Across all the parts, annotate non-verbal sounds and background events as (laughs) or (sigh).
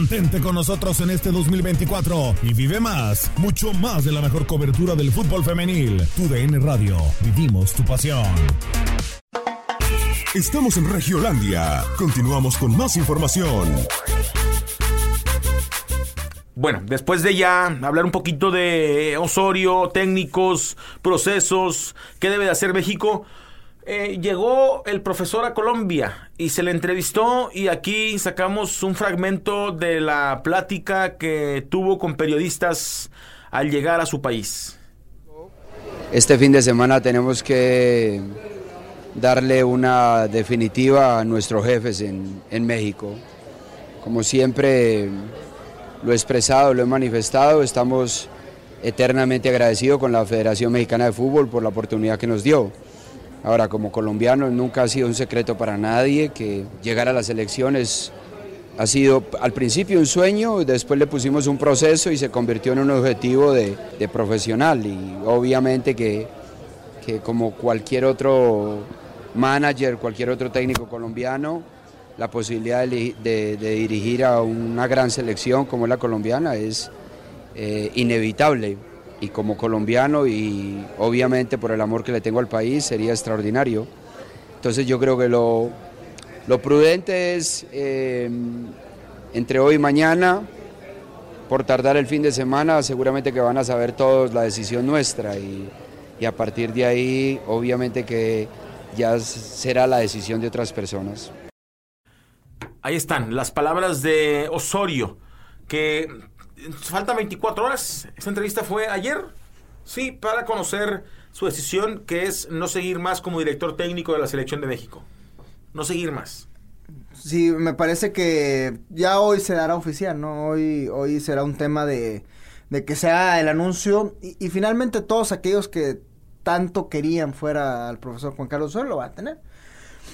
Mantente con nosotros en este 2024 y vive más, mucho más de la mejor cobertura del fútbol femenil. UDN Radio, vivimos tu pasión. Estamos en Regiolandia. Continuamos con más información. Bueno, después de ya hablar un poquito de Osorio, técnicos, procesos, qué debe de hacer México, eh, llegó el profesor a Colombia y se le entrevistó y aquí sacamos un fragmento de la plática que tuvo con periodistas al llegar a su país. Este fin de semana tenemos que darle una definitiva a nuestros jefes en, en México. Como siempre lo he expresado, lo he manifestado, estamos eternamente agradecidos con la Federación Mexicana de Fútbol por la oportunidad que nos dio. Ahora, como colombiano, nunca ha sido un secreto para nadie que llegar a las elecciones ha sido al principio un sueño, después le pusimos un proceso y se convirtió en un objetivo de, profesional. Y obviamente que, que como cualquier otro manager, cualquier otro técnico colombiano, la posibilidad de dirigir a una gran selección como es la colombiana es eh, inevitable. Y como colombiano y obviamente por el amor que le tengo al país sería extraordinario. Entonces yo creo que lo, lo prudente es eh, entre hoy y mañana, por tardar el fin de semana, seguramente que van a saber todos la decisión nuestra y, a partir de ahí obviamente que ya será la decisión de otras personas. Ahí están las palabras de Osorio, que faltan 24 horas. Esta entrevista fue ayer, sí, para conocer su decisión, que es no seguir más como director técnico de la selección de México. No seguir más. Sí, me parece que ya hoy se dará oficial, ¿no? Hoy, hoy será un tema de, de que sea el anuncio y, y finalmente todos aquellos que tanto querían fuera al profesor Juan Carlos Osorio lo va a tener.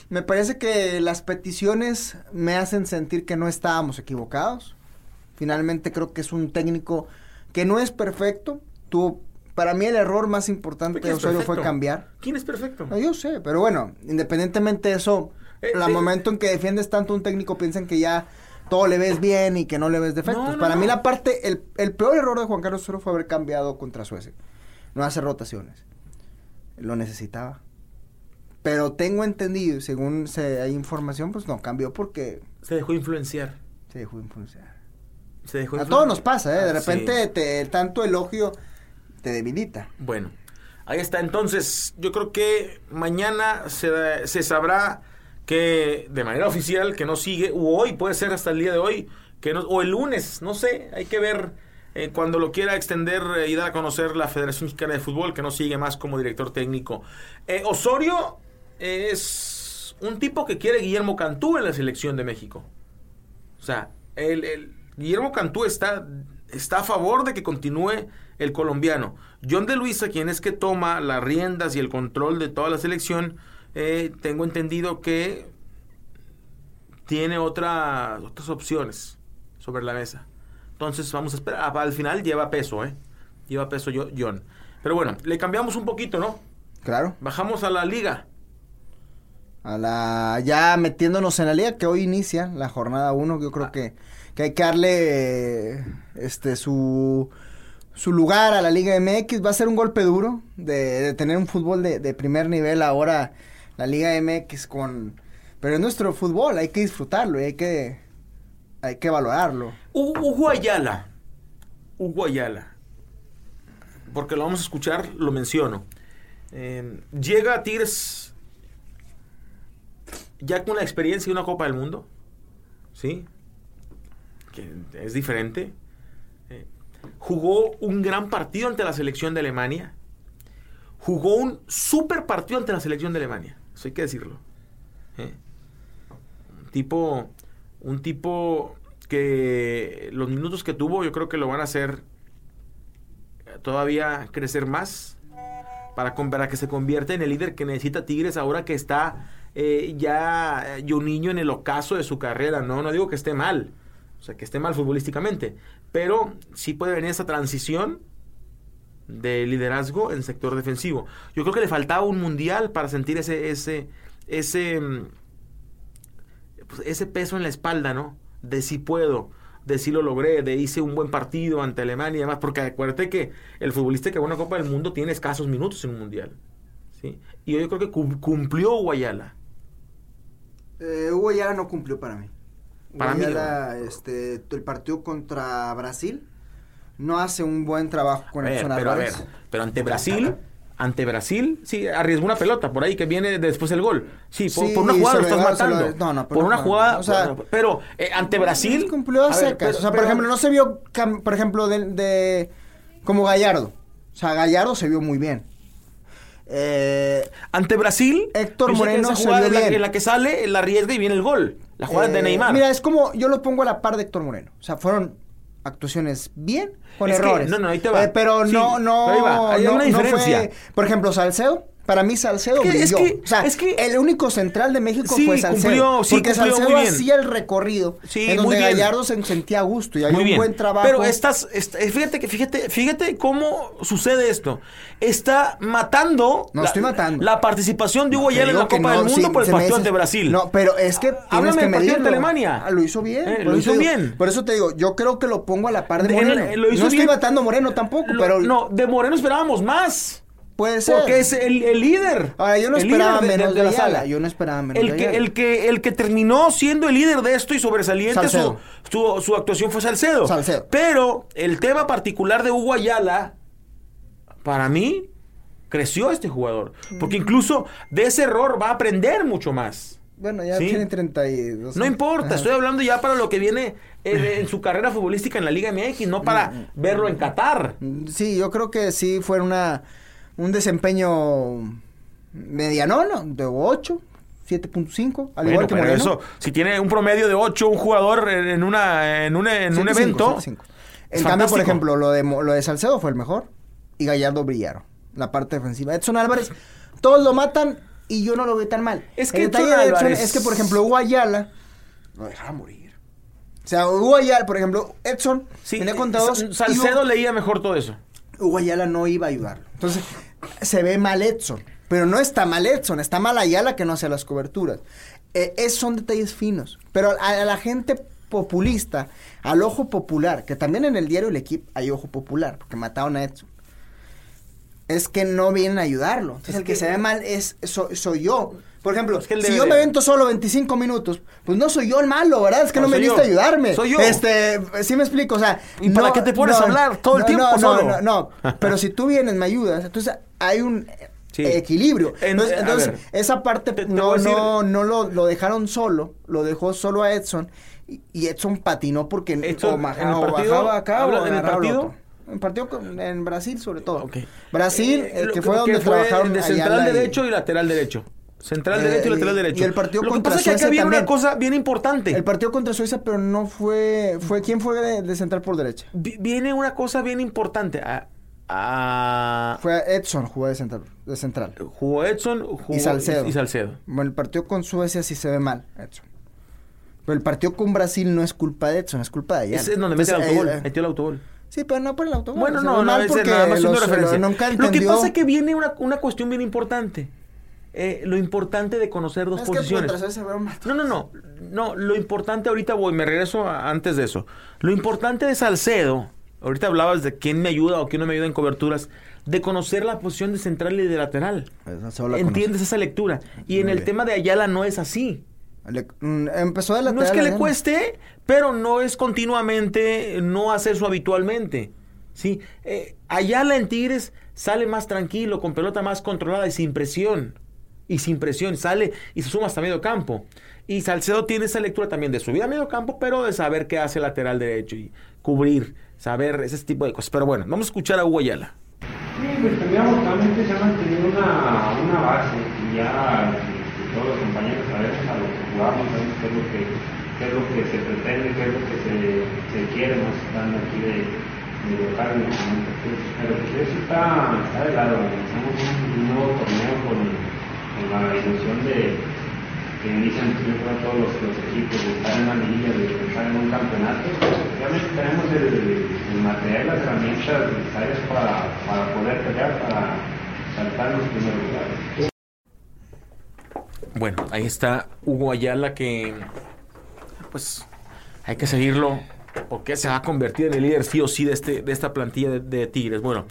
Me parece que las peticiones me hacen sentir que no estábamos equivocados. Finalmente creo que es un técnico que no es perfecto. Tuvo, para mí el error más importante de ¿Quién es Osorio fue cambiar. ¿Quién es perfecto? No, yo sé, pero bueno, independientemente de eso, Eh, al eh, momento en que defiendes tanto a un técnico piensan que ya todo le ves bien y que no le ves defectos. No, no, Para mí la parte, el, el peor error de Juan Carlos Osorio fue haber cambiado contra Suecia. No hacer rotaciones. Lo necesitaba. Pero tengo entendido, según se, hay información, pues no cambió porque Se dejó influenciar. se dejó influenciar. Se dejó A todos nos pasa, ¿eh? De sí. repente te, tanto elogio te debilita. Bueno, ahí está. Entonces, yo creo que mañana se, se sabrá que de manera oficial que no sigue, o hoy puede ser hasta el día de hoy, que no, o el lunes, no sé, hay que ver eh, cuando lo quiera extender eh, y dar a conocer la Federación Mexicana de Fútbol, que no sigue más como director técnico. Eh, Osorio es un tipo que quiere Guillermo Cantú en la selección de México. O sea, el, el- Guillermo Cantú está, está a favor de que continúe el colombiano. John de Luisa, quien es que toma las riendas y el control de toda la selección, eh, tengo entendido que tiene otra- otras opciones sobre la mesa. Entonces vamos a esperar. Ah, Al final lleva peso, ¿eh? Lleva peso yo- John. Pero bueno, le cambiamos un poquito, ¿no? Claro. Bajamos a la liga. A la, ya metiéndonos en la liga que hoy inicia la jornada 1, yo creo que, que hay que darle este su, su lugar a la Liga MX. Va a ser un golpe duro de, tener un fútbol de, de primer nivel ahora la Liga MX con... Pero es nuestro fútbol, hay que disfrutarlo y hay que, hay que valorarlo. Hu- Hugo Ayala. Hugo Ayala. Porque lo vamos a escuchar, lo menciono. Eh, llega a Tigres ya con la experiencia de una Copa del Mundo. ¿Sí? Que es diferente. Eh, jugó un gran partido ante la selección de Alemania. Jugó un super partido ante la selección de Alemania. Eso hay que decirlo. Eh, un tipo. Un tipo que los minutos que tuvo yo creo que lo van a hacer eh, todavía crecer más para, para que se convierta en el líder que necesita Tigres ahora que está eh, ya yo niño en el ocaso de su carrera. No, no digo que esté mal, sea, que esté mal futbolísticamente, pero sí puede venir esa transición de liderazgo en sector defensivo. Yo creo que le faltaba un mundial para sentir ese ese ese mm, pues, ese peso en la espalda, ¿no? De si puedo, de si lo logré, de hice un buen partido ante Alemania y demás, porque acuérdate que el futbolista que gana una Copa del Mundo tiene escasos minutos en un mundial. ¿sí? Y yo creo que cum- cumplió Guayala. Eh, no cumplió para mí. Para mí, Ayala, este, el partido contra Brasil no hace un buen trabajo con Edson pero a ver, pero ante Brasil, ante Brasil, sí, arriesgó una pelota por ahí que viene después el gol. Sí, por, Sí, por una jugada lo estás matando. lo- no, no, por no una jugada, o sea, pero eh, ante Brasil cumplió secas. o sea, por pero- ejemplo, no se vio, por ejemplo, de, de- como Gallardo. O sea, Gallardo se vio muy bien. Eh, Ante Brasil, Héctor Moreno se vio en la, bien. en la que sale, la arriesga y viene el gol. La jugada de eh, Neymar. Mira, es como, yo lo pongo a la par de Héctor Moreno. O sea, fueron actuaciones bien con Es que- errores. no, no, ahí te va. Eh, pero Sí, no, no, pero ahí va, hay no, una no diferencia. fue- por ejemplo, Salcedo. Para mí Salcedo Es que- es brilló. que- o sea, es que- el único central de México Sí, fue Salcedo. cumplió, sí, porque cumplió Salcedo hacía el recorrido Sí, en muy donde. Gallardo se sentía a gusto y hay Muy un bien. buen trabajo. Pero estás, est- eh, fíjate que fíjate, fíjate cómo sucede esto. Está matando, No la, estoy matando. la participación de Hugo Ayala en la Copa no, del Mundo por el partido ante Brasil. No, pero es que tienes Háblame que medirlo. ante Alemania. Ah, lo hizo bien. Eh, lo hizo digo- bien. Por eso te digo, yo creo que lo pongo a la par de De- Moreno. lo hizo no estoy bien. matando a Moreno tampoco, Lo- pero no, de Moreno esperábamos más. Puede ser. Porque es el, el líder. Ahora, yo no esperaba menos de, la Ayala, sala. Yo no esperaba menos El de que, el, que, el que terminó siendo el líder de esto y sobresaliente su, Salcedo. su, su actuación fue Salcedo. Salcedo. Pero el tema particular de Hugo Ayala, para mí, creció este jugador. Porque incluso de ese error va a aprender mucho más. Bueno, ya Sí. tiene 32. No importa, Ajá. estoy hablando ya para lo que viene eh, en (laughs) su carrera futbolística en la Liga MX, no para verlo en Qatar. Sí, yo creo que sí fue una un desempeño medianón, de 8, 7.5, al Bueno, igual que pero Moreno. eso, si tiene un promedio de 8 un jugador en en una en un, en un 7.5, evento, 7.5. es En cambio, por ejemplo, lo de, Mo- lo de Salcedo fue el mejor y Gallardo brillaron. La parte defensiva. Edson Álvarez, todos lo matan y yo no lo veo tan mal. Es que el detalle Edson de Edson Álvarez- es que, por ejemplo, Hugo Ayala lo dejaba morir. O sea, Hugo Ayala, por ejemplo, Edson Sí, venía contra Sa- dos. y Salcedo Hugo- leía mejor todo eso. Hugo Ayala no iba a ayudarlo. Entonces, se ve mal Edson. Pero no está mal Edson, está mal Ayala que no hace las coberturas. Eh, es, son detalles finos. Pero a, a la gente populista, al ojo popular, que también en el diario El Equipo hay ojo popular, porque mataron a Edson. Es que no vienen a ayudarlo. Entonces, Es el que, que- se ve mal es so- soy yo. Por ejemplo, Es que él si yo me avento solo 25 minutos, pues no soy yo el malo, ¿verdad? Es que No, no, me soy viniste a yo. ayudarme. Soy yo. Este, sí me explico, o sea. ¿Y para qué te pones a hablar todo el no, tiempo no, solo? No, no, no. (laughs) Pero si tú vienes, me ayudas. Entonces, hay un. equilibrio. En- entonces, esa parte te no, decir- no, no lo, lo dejaron solo, lo dejó solo a Edson. Y, Edson patinó porque Edson, o en el partido, bajaba acá ¿habla o en el partido? En partido con- en Brasil sobre todo. Brasil, Eh, que fue que donde fue trabajaron de central derecho y lateral derecho. Central Eh, derecho y y- lateral derecho. y el partido Lo que contra pasa es que acá Suecia viene una cosa bien importante. El partido contra Suiza, pero no fue, fue ¿quién fue de, de central por derecha? Vi- Viene una cosa bien importante. Ah, ah, Fue Edson jugó de central, de central. jugó Edson jugó y Salcedo. y Salcedo. Bueno, el partido con Suecia sí se ve mal, Edson. Pero el partido con Brasil no es culpa de Edson, es culpa de. Ese es donde mete el autogol. eh, metió el autogol. Sí, pero no por el autogol. Bueno, no, no, mal porque nada más haciendo los- referencia. nunca Lo que pasa es que viene una, una cuestión bien importante. Eh, lo importante de conocer dos posiciones. se. No, no, no. No, lo importante ahorita voy, me regreso a- antes de eso. Lo importante de Salcedo, ahorita hablabas de quién me ayuda o quién no me ayuda en coberturas, de conocer la posición de central y de lateral. La ¿Entiendes esa lectura? Y en el bien. tema de Ayala no es así. Le- mm, empezó de lateral. No es que le Ayala. cueste, pero no es continuamente, no hace eso habitualmente. ¿sí? Eh, Ayala en Tigres sale más tranquilo, con pelota más controlada y sin presión. Y sin presión, sale y se suma hasta medio campo. Y Salcedo tiene esa lectura también de subir a medio campo, pero de saber qué hace lateral derecho y cubrir, saber ese tipo de cosas. Pero bueno, vamos a escuchar a Hugo Ayala. Sí, pues tendríamos realmente se ha mantenido una, una base y ya este, todos los compañeros sabemos a lo que jugamos, sabemos qué es lo que, qué es lo que se pretende, qué es lo que se, se quiere, no estando aquí de, de local en el momento. Pues, pero pues eso está, está de lado, un, un nuevo torneo con, con la ilusión de que inician creo, todos los, equipos de estar en la liguilla, de estar en un campeonato. Realmente tenemos el, el material, las herramientas necesarias para, para poder pelear, para saltar los primeros lugares. Bueno, ahí está Hugo Ayala que pues hay que seguirlo porque se va a convertir en el líder sí o sí de, este, de esta plantilla de, de Tigres. Bueno,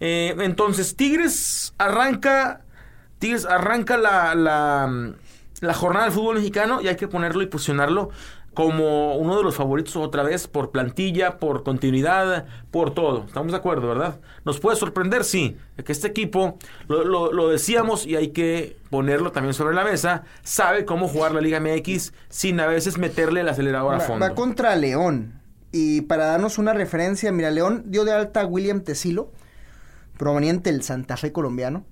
eh, entonces Tigres arranca, Tigres arranca la, la, la jornada del fútbol mexicano y hay que ponerlo y posicionarlo como uno de los favoritos otra vez por plantilla, por continuidad, por todo. Estamos de acuerdo, ¿verdad? Nos puede sorprender, sí, que este equipo, lo, lo- lo decíamos y hay que ponerlo también sobre la mesa, sabe cómo jugar la Liga MX sin a veces meterle el acelerador a fondo. va contra León. Y para darnos una referencia, mira, León dio de alta a William Tesilo, proveniente del Santa Fe colombiano.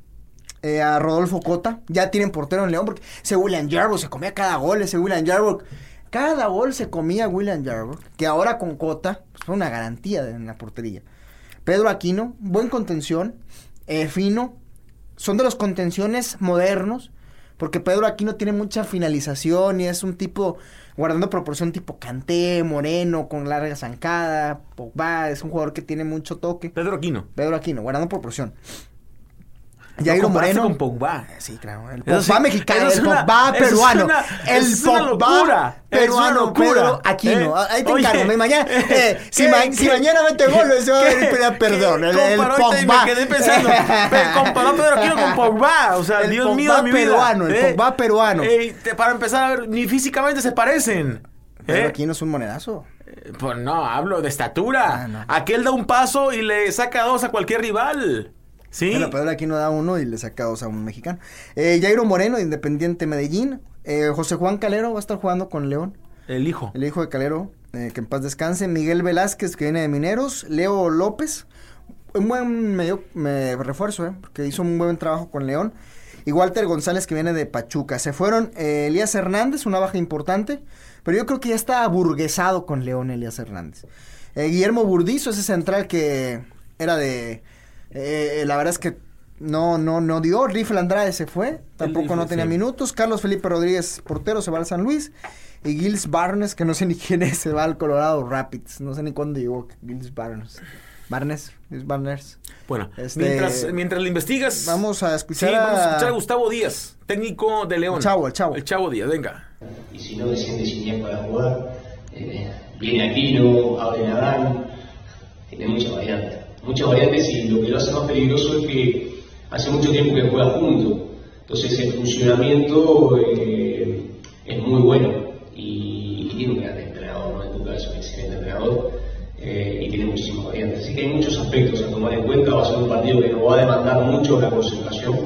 Eh, a Rodolfo Cota, ya tienen portero en León, porque ese William Jarbo se comía cada gol, ese William Jarbo. Cada gol se comía William Jarbo, que ahora con Cota pues, fue una garantía de- en la portería. Pedro Aquino, buen contención, eh, fino, son de los contenciones modernos, porque Pedro Aquino tiene mucha finalización y es un tipo, guardando proporción tipo Canté, Moreno, con larga zancada, Pogba, es un jugador que tiene mucho toque. Pedro Aquino. Pedro Aquino, guardando proporción. Jairo Moreno. con Pogba. Sí, claro. El Pogba sí- mexicano, el una- Pogba peruano. una- el Pogba locura, peruano, locura. Pedro Aquino. Eh, Ahí te oye, encargo. Mañana, (laughs) eh, si, ¿qué- ma- qué- si mañana mete gol, eso va a pedir perdón. El, el Pogba. Me quedé pensando. comparó Pedro Aquino con (laughs) Pogba. O sea, El Dios Pogba mío de mi vida. peruano, el Eh, Pogba peruano. eh, para empezar a ver, ni físicamente se parecen. Pedro ¿eh? Aquino es un monedazo. Pues no, hablo de estatura. Ah, no. Aquel da un paso y le saca dos a cualquier rival. ¿Sí? Bueno, Pedro Aquino da uno y le saca dos a un mexicano. Eh, Jairo Moreno, de Independiente Medellín. Eh, José Juan Calero va a estar jugando con León. El hijo. El hijo de Calero, eh, que en paz descanse. Miguel Velázquez, que viene de Mineros. Leo López, un buen medio me refuerzo, eh, porque hizo un buen trabajo con León. Y Walter González, que viene de Pachuca. Se fueron Elías Hernández, una baja importante. Pero yo creo que ya está aburguesado con León Elías Hernández. Guillermo Burdizo, ese central que era de... eh, la verdad es que no, no, no dio. Rifle Andrade se fue. Tampoco Rifle, no tenía sí. minutos. Carlos Felipe Rodríguez, portero, se va al San Luis. Y Gils Barnes, que no sé ni quién es, se va al Colorado Rapids. No sé ni cuándo llegó Gils Barnes. Barnes, Gils Barnes. Bueno, Este- mientras, mientras le investigas. Vamos a escuchar Sí, vamos a a- escuchar a Gustavo Díaz, técnico de León. El Chavo, el Chavo. El Chavo Díaz, venga. y si no desciende para jugar, eh, viene Aquino, abre Nadal, tiene muchas variantes. Muchas variantes y lo que lo hace más peligroso es que hace mucho tiempo que juega junto, entonces el funcionamiento eh, es muy bueno y, y tiene un gran entrenador, ¿no? En tu caso, un excelente entrenador eh, y tiene muchísimas variantes. Así que hay muchos aspectos a tomar en cuenta, va a ser un partido que nos va a demandar mucho la concentración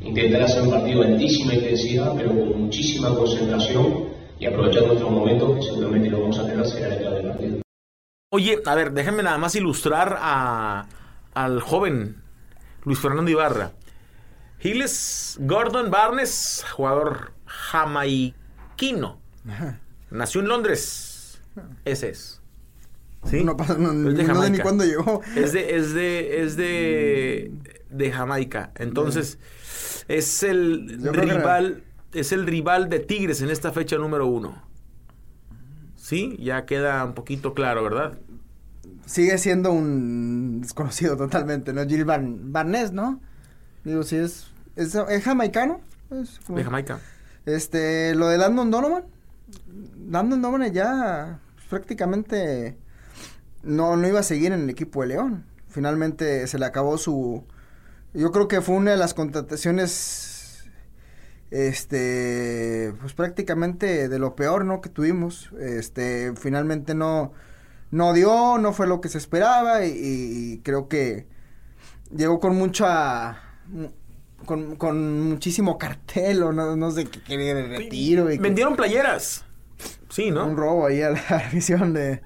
intentar hacer un partido de altísima intensidad, pero con muchísima concentración y aprovechar nuestros momentos, que seguramente lo vamos a tener será la clave del partido. Oye, a ver, déjenme nada más ilustrar a, al joven Luis Fernando Ibarra. Giles Gordon Barnes, jugador jamaiquino. Nació en Londres. Ese es. ¿Sí? No, pasa- no, Es de no sé ni cuándo llegó. Es de, es de, es de, de Jamaica. Entonces, es el Yo rival, es el rival de Tigres en esta fecha número uno. Sí, ya queda un poquito claro, ¿verdad? Sigue siendo un desconocido totalmente, ¿no? Gil Barn Barnes, ¿no? Digo, si es, es, es jamaicano. Es como- De Jamaica. Este, lo de Landon Donovan. Landon Donovan ya pues, prácticamente no, no iba a seguir en el equipo de León. Finalmente se le acabó su... Yo creo que fue una de las contrataciones, este, pues prácticamente de lo peor, ¿no? Que tuvimos. Este, finalmente no, no dio, no fue lo que se esperaba y, y creo que llegó con mucha con, con muchísimo cartel o no, no sé qué quería de retiro. Y que- Vendieron playeras. Sí, ¿no? Un robo ahí a la (laughs) afición de,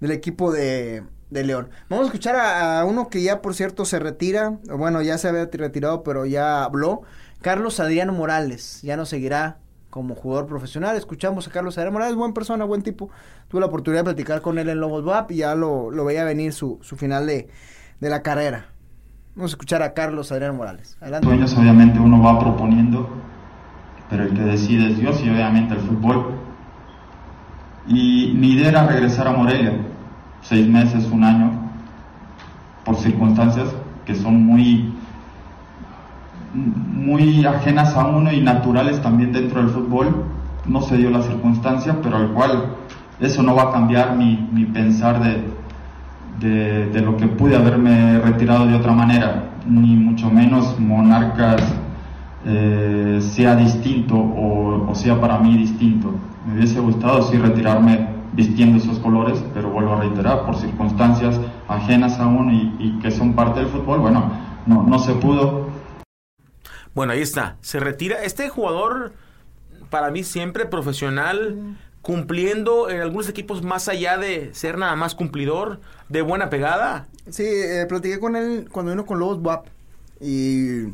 del equipo de, de León. Vamos a escuchar a, a uno que ya, por cierto, se retira. Bueno, ya se había retirado, pero ya habló. Carlos Adriano Morales. Ya no seguirá como jugador profesional. Escuchamos a Carlos Adriano Morales, buena persona, buen tipo. Tuve la oportunidad de platicar con él en Lobos WAP y ya lo, veía venir su, final de, la carrera. Vamos a escuchar a Carlos Adriano Morales. Adelante. Sueños obviamente uno va proponiendo, pero el que decide es Dios y obviamente el fútbol. Y mi idea era regresar a Morelia, seis meses, un año, por circunstancias que son muy, muy ajenas a uno y naturales también dentro del fútbol. No se dio la circunstancia, pero al cual eso no va a cambiar mi, pensar de, de, lo que pude haberme retirado de otra manera, ni mucho menos Monarcas eh, sea distinto o, o sea para mí distinto. Me hubiese gustado sí retirarme vistiendo esos colores, pero vuelvo a reiterar, por circunstancias ajenas a uno y, y que son parte del fútbol, bueno, no, no se pudo. Bueno, ahí está. Se retira. Este jugador, para mí, siempre profesional, cumpliendo en algunos equipos más allá de ser nada más cumplidor, de buena pegada. Sí, eh, platiqué con él cuando vino con Lobos WAP y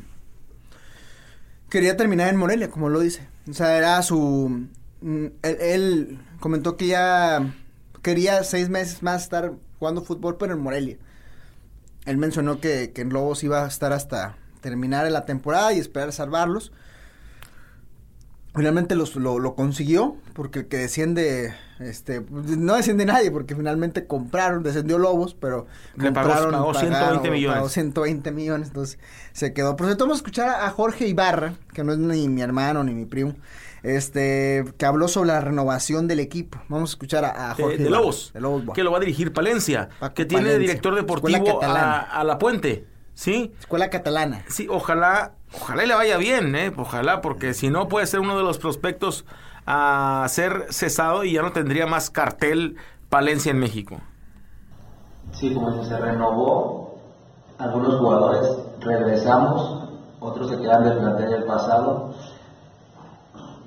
quería terminar en Morelia, como lo dice. O sea, era su... mm, Él, él comentó que ya quería seis meses más estar jugando fútbol, pero en Morelia. Él mencionó que, que en Lobos iba a estar hasta terminar la temporada y esperar salvarlos. Finalmente los, lo, lo consiguió, porque el que desciende, este, no desciende nadie, porque finalmente compraron, descendió Lobos, pero Le pagó- compraron, pagó 120 millones. pagó 120 millones, entonces se quedó. Por cierto, vamos a escuchar a, Jorge Ibarra, que no es ni mi hermano ni mi primo, este, que habló sobre la renovación del equipo. Vamos a escuchar a, Jorge de Ibarra, Lobos, de Lobos que lo va a dirigir Palencia, que tiene Palencia, director deportivo a La Puente, ¿sí? Escuela catalana. Sí, ojalá, ojalá y le vaya bien, ¿eh? Ojalá, porque si no puede ser uno de los prospectos a ser cesado y ya no tendría más cartel Palencia en México. Sí, como dice, se renovó algunos jugadores, regresamos, otros se quedan del plantel del pasado.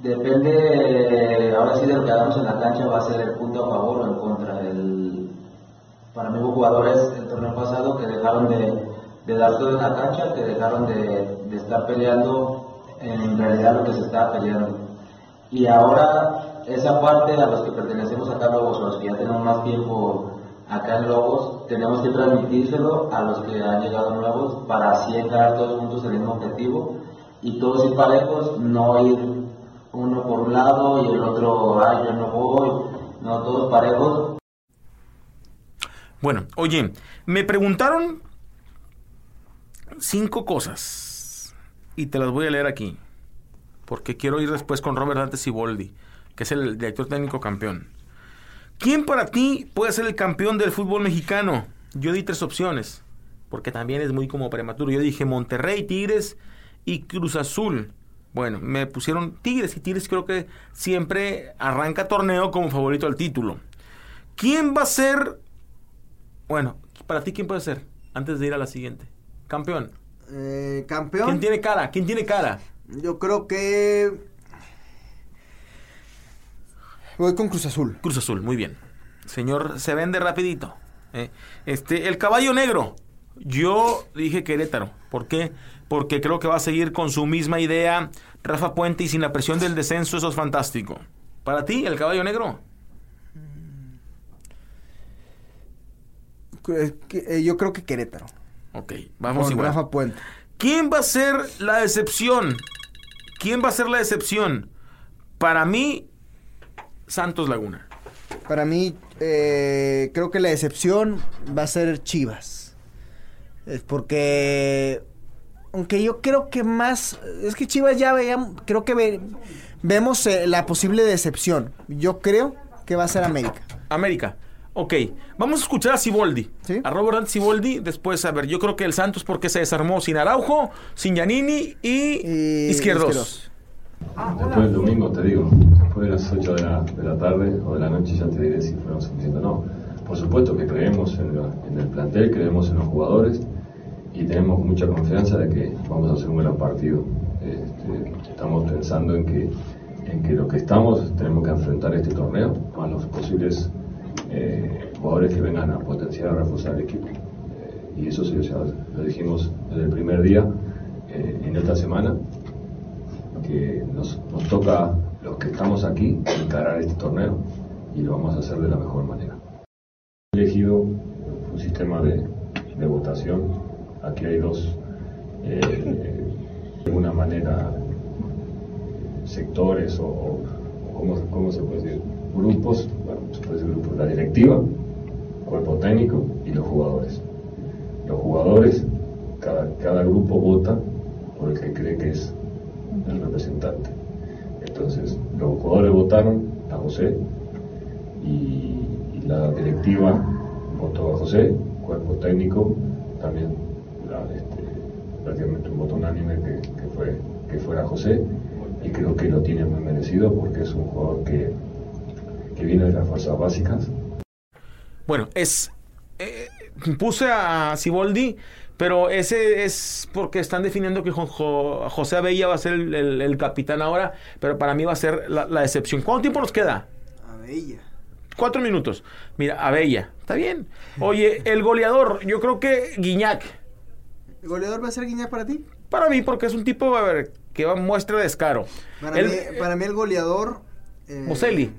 Depende, ahora sí, de lo que hagamos en la cancha, va a ser el punto a favor o en contra. El, para mí hubo jugadores el torneo pasado que dejaron de, de dar todo en la cancha, que dejaron de, de estar peleando en realidad lo que se estaba peleando. Y ahora esa parte a los que pertenecemos acá a Lobos, a los que ya tenemos más tiempo acá en Lobos, tenemos que transmitírselo a los que han llegado nuevos para así llegar todos juntos el mismo objetivo y todos ir parejos, no ir uno por un lado y el otro, ay, yo no voy, no, todos parejos. Bueno, oye, me preguntaron cinco cosas y te las voy a leer aquí, porque quiero ir después con Robert Dante Siboldi, que es el director técnico campeón. ¿Quién para ti puede ser el campeón del fútbol mexicano? Yo di tres opciones, porque también es muy como prematuro. Yo dije Monterrey, Tigres y Cruz Azul. Bueno, me pusieron Tigres y Tigres creo que siempre arranca torneo como favorito al título. ¿Quién va a ser, bueno, para ti quién puede ser, antes de ir a la siguiente? Campeón. Eh, campeón. ¿Quién tiene cara? ¿Quién tiene cara? Yo creo que. Voy con Cruz Azul. Cruz Azul, muy bien. Señor, se vende rapidito. ¿eh? Este, el caballo negro. Yo dije Querétaro. ¿Por qué? Porque creo que va a seguir con su misma idea Rafa Puente y sin la presión del descenso, eso es fantástico. Para ti, el caballo negro. Eh, eh, yo creo que Querétaro. Ok, vamos Con igual. Rafa Puente. ¿Quién va a ser la decepción? ¿Quién va a ser la decepción? Para mí, Santos Laguna. Para mí, eh, creo que la decepción va a ser Chivas. Es porque, aunque yo creo que más, es que Chivas ya veíamos, creo que ve- vemos eh, la posible decepción. Yo creo que va a ser América. América. Ok, vamos a escuchar a Siboldi. A Robert Siboldi. Después, a ver, yo creo que el Santos porque se desarmó sin Araujo, sin Yanini y, Izquierdos. Después del domingo, te digo, después de las 8 de la, de la tarde o de la noche ya te diré si fueron suficientes o no. Por supuesto que creemos en el plantel, creemos en los jugadores y tenemos mucha confianza de que vamos a hacer un gran partido. Este, estamos pensando en que, en que lo que estamos tenemos que enfrentar este torneo, más los posibles eh, jugadores que vengan a potenciar, a reforzar el equipo. Eh, y eso sí, o sea, lo dijimos desde el primer día, eh, en esta semana, que nos, nos toca los que estamos aquí encarar este torneo y lo vamos a hacer de la mejor manera. He elegido un sistema de, de votación. Aquí hay dos, eh, de alguna manera, sectores o, o ¿cómo, cómo se puede decir? Grupos, bueno, decir grupos, la directiva, cuerpo técnico y los jugadores. Los jugadores, cada, cada grupo vota por el que cree que es el representante. Entonces, los jugadores votaron a José y, la directiva votó a José, cuerpo técnico también, este, prácticamente un voto unánime que, que fue que fuera José y creo que lo tiene muy merecido porque es un jugador que, que viene de las fuerzas básicas Bueno, es. eh, puse a Siboldi, pero ese es porque están definiendo que Jo- Jo- José Abella va a ser el, el- el capitán ahora, pero para mí va a ser la, la excepción. ¿Cuánto tiempo nos queda? Abella. Cuatro minutos. Mira, Abella, está bien. Oye, el goleador, yo creo que Guiñac. ¿El goleador va a ser Guiñac para ti? Para mí, porque es un tipo a ver, que va, muestra descaro. Para, El- mí, para mí el goleador... eh, Boselli.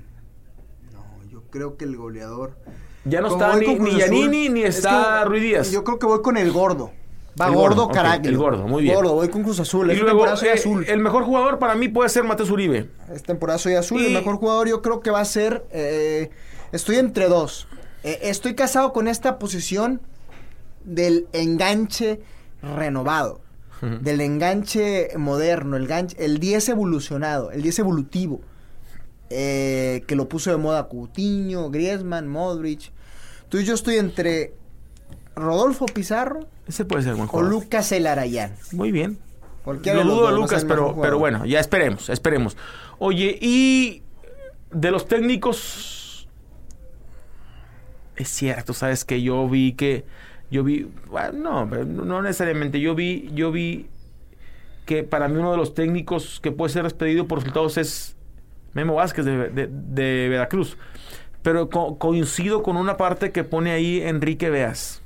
Creo que el goleador... Ya no Como está ni, ni Yanini ni es está que Ruiz Díaz. Yo creo que voy con el gordo. Va El gordo, gordo, el gordo, muy bien. Gordo, voy con Cruz Azul. Y luego, temporada soy eh, azul. el mejor jugador para mí puede ser Mateus Uribe. Esta temporada soy azul. El mejor jugador yo creo que va a ser... eh, estoy entre dos. Eh, estoy casado con esta posición del enganche renovado. Del enganche moderno, el, ganche, el 10 evolucionado, el 10 evolutivo. Eh, que lo puso de moda Coutinho, Griezmann, Modric. Entonces yo estoy entre Rodolfo Pizarro Ese puede ser buen o jugador. Lucas Elarayán. Muy bien. Cualquiera Lo de los dudo dos a Lucas, el mejor pero, pero jugador. bueno, ya esperemos, esperemos. Oye, y de los técnicos, es cierto, sabes que yo vi que, yo vi, bueno, no, pero no necesariamente, yo vi, yo vi que para mí uno de los técnicos que puede ser despedido por resultados es Memo Vázquez de, de- Veracruz. Pero co- coincido con una parte que pone ahí Enrique Veas,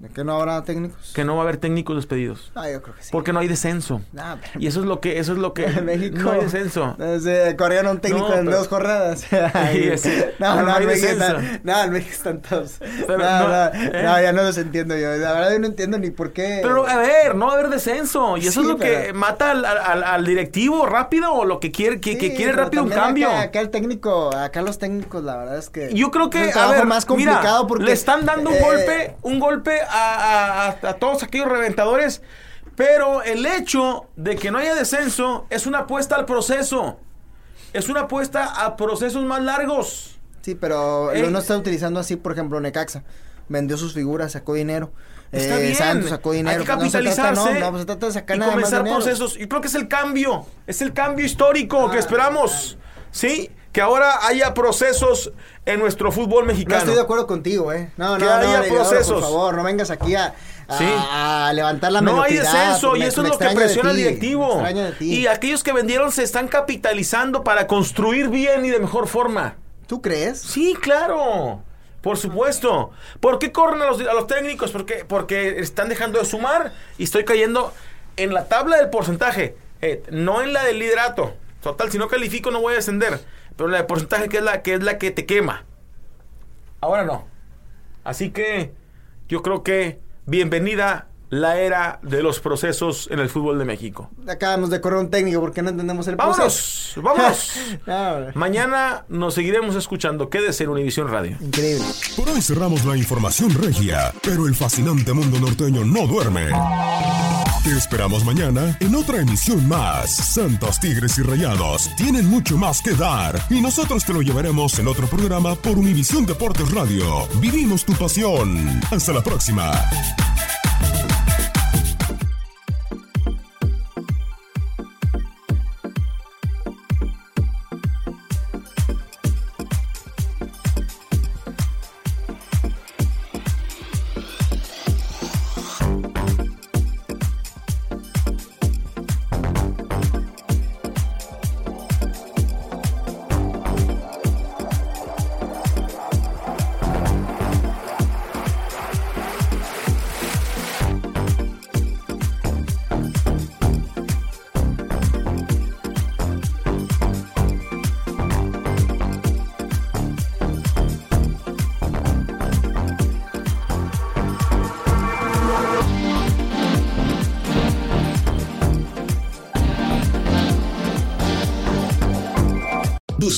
¿De qué no habrá técnicos? que no va a haber técnicos despedidos. Ah, yo creo que sí. Porque no hay descenso. Nah, pero- Y eso es lo que, eso es lo que (laughs) En México. no hay descenso. (laughs) Desde corrieron un técnico No, en pero- dos jornadas. (laughs) Sí, sí. No, no, no hay descenso. están, no, en México están todos. Pero no, no, no, ¿eh? no, ya no los entiendo yo. La verdad yo no entiendo ni por qué. Pero a ver, no va a haber descenso. Y eso Sí, es lo que mata al, al- al directivo rápido o lo que quiere, que, que quiere rápido un cambio. Acá, acá el técnico, acá los técnicos, la verdad es que. Yo creo es que un a ver, más mira, complicado porque. le están dando un eh, golpe, un golpe a, a- a- todos aquellos reventadores, pero el hecho de que no haya descenso es una apuesta al proceso. Es una apuesta a procesos más largos. Sí, pero lo no está utilizando así, por ejemplo, Necaxa. Vendió sus figuras, sacó dinero. Está Eh, bien. Santos sacó dinero. Hay que Pues no se trata, capitalizarse. no, no, pues se trata de sacar y nada comenzar procesos. Yo creo que es el cambio. Es el cambio histórico Ah, que esperamos. ¿Sí? Que ahora haya procesos en nuestro fútbol No mexicano. estoy de acuerdo contigo, ¿eh? No, Que no, no, haya Leidoro, procesos. por favor, no vengas aquí a, a- Sí. a levantar la no hay descenso y eso es lo que presiona al ti, directivo. Y aquellos que vendieron se están capitalizando para construir bien y de mejor forma. ¿Tú crees? Sí, claro. Por supuesto. ¿Por qué corren a los, a los técnicos? Porque, porque están dejando de sumar y estoy cayendo en la tabla del porcentaje, eh, no en la del liderato. Total, si no califico no voy a descender. Pero la de porcentaje que es la que es la que te quema. Ahora no. Así que yo creo que bienvenida la era de los procesos en el fútbol de México. Acabamos de correr un técnico porque no entendemos el ¡Vámonos! proceso. ¡Vámonos! (laughs) No, hombre. Mañana nos seguiremos escuchando. Quédese en Univisión Radio. Increíble. Por hoy cerramos la información regia, pero el fascinante mundo norteño no duerme. Te esperamos mañana en otra emisión más. Santos Tigres y Rayados tienen mucho más que dar y nosotros te lo llevaremos en otro programa por Univisión Deportes Radio. Vivimos tu pasión. Hasta la próxima.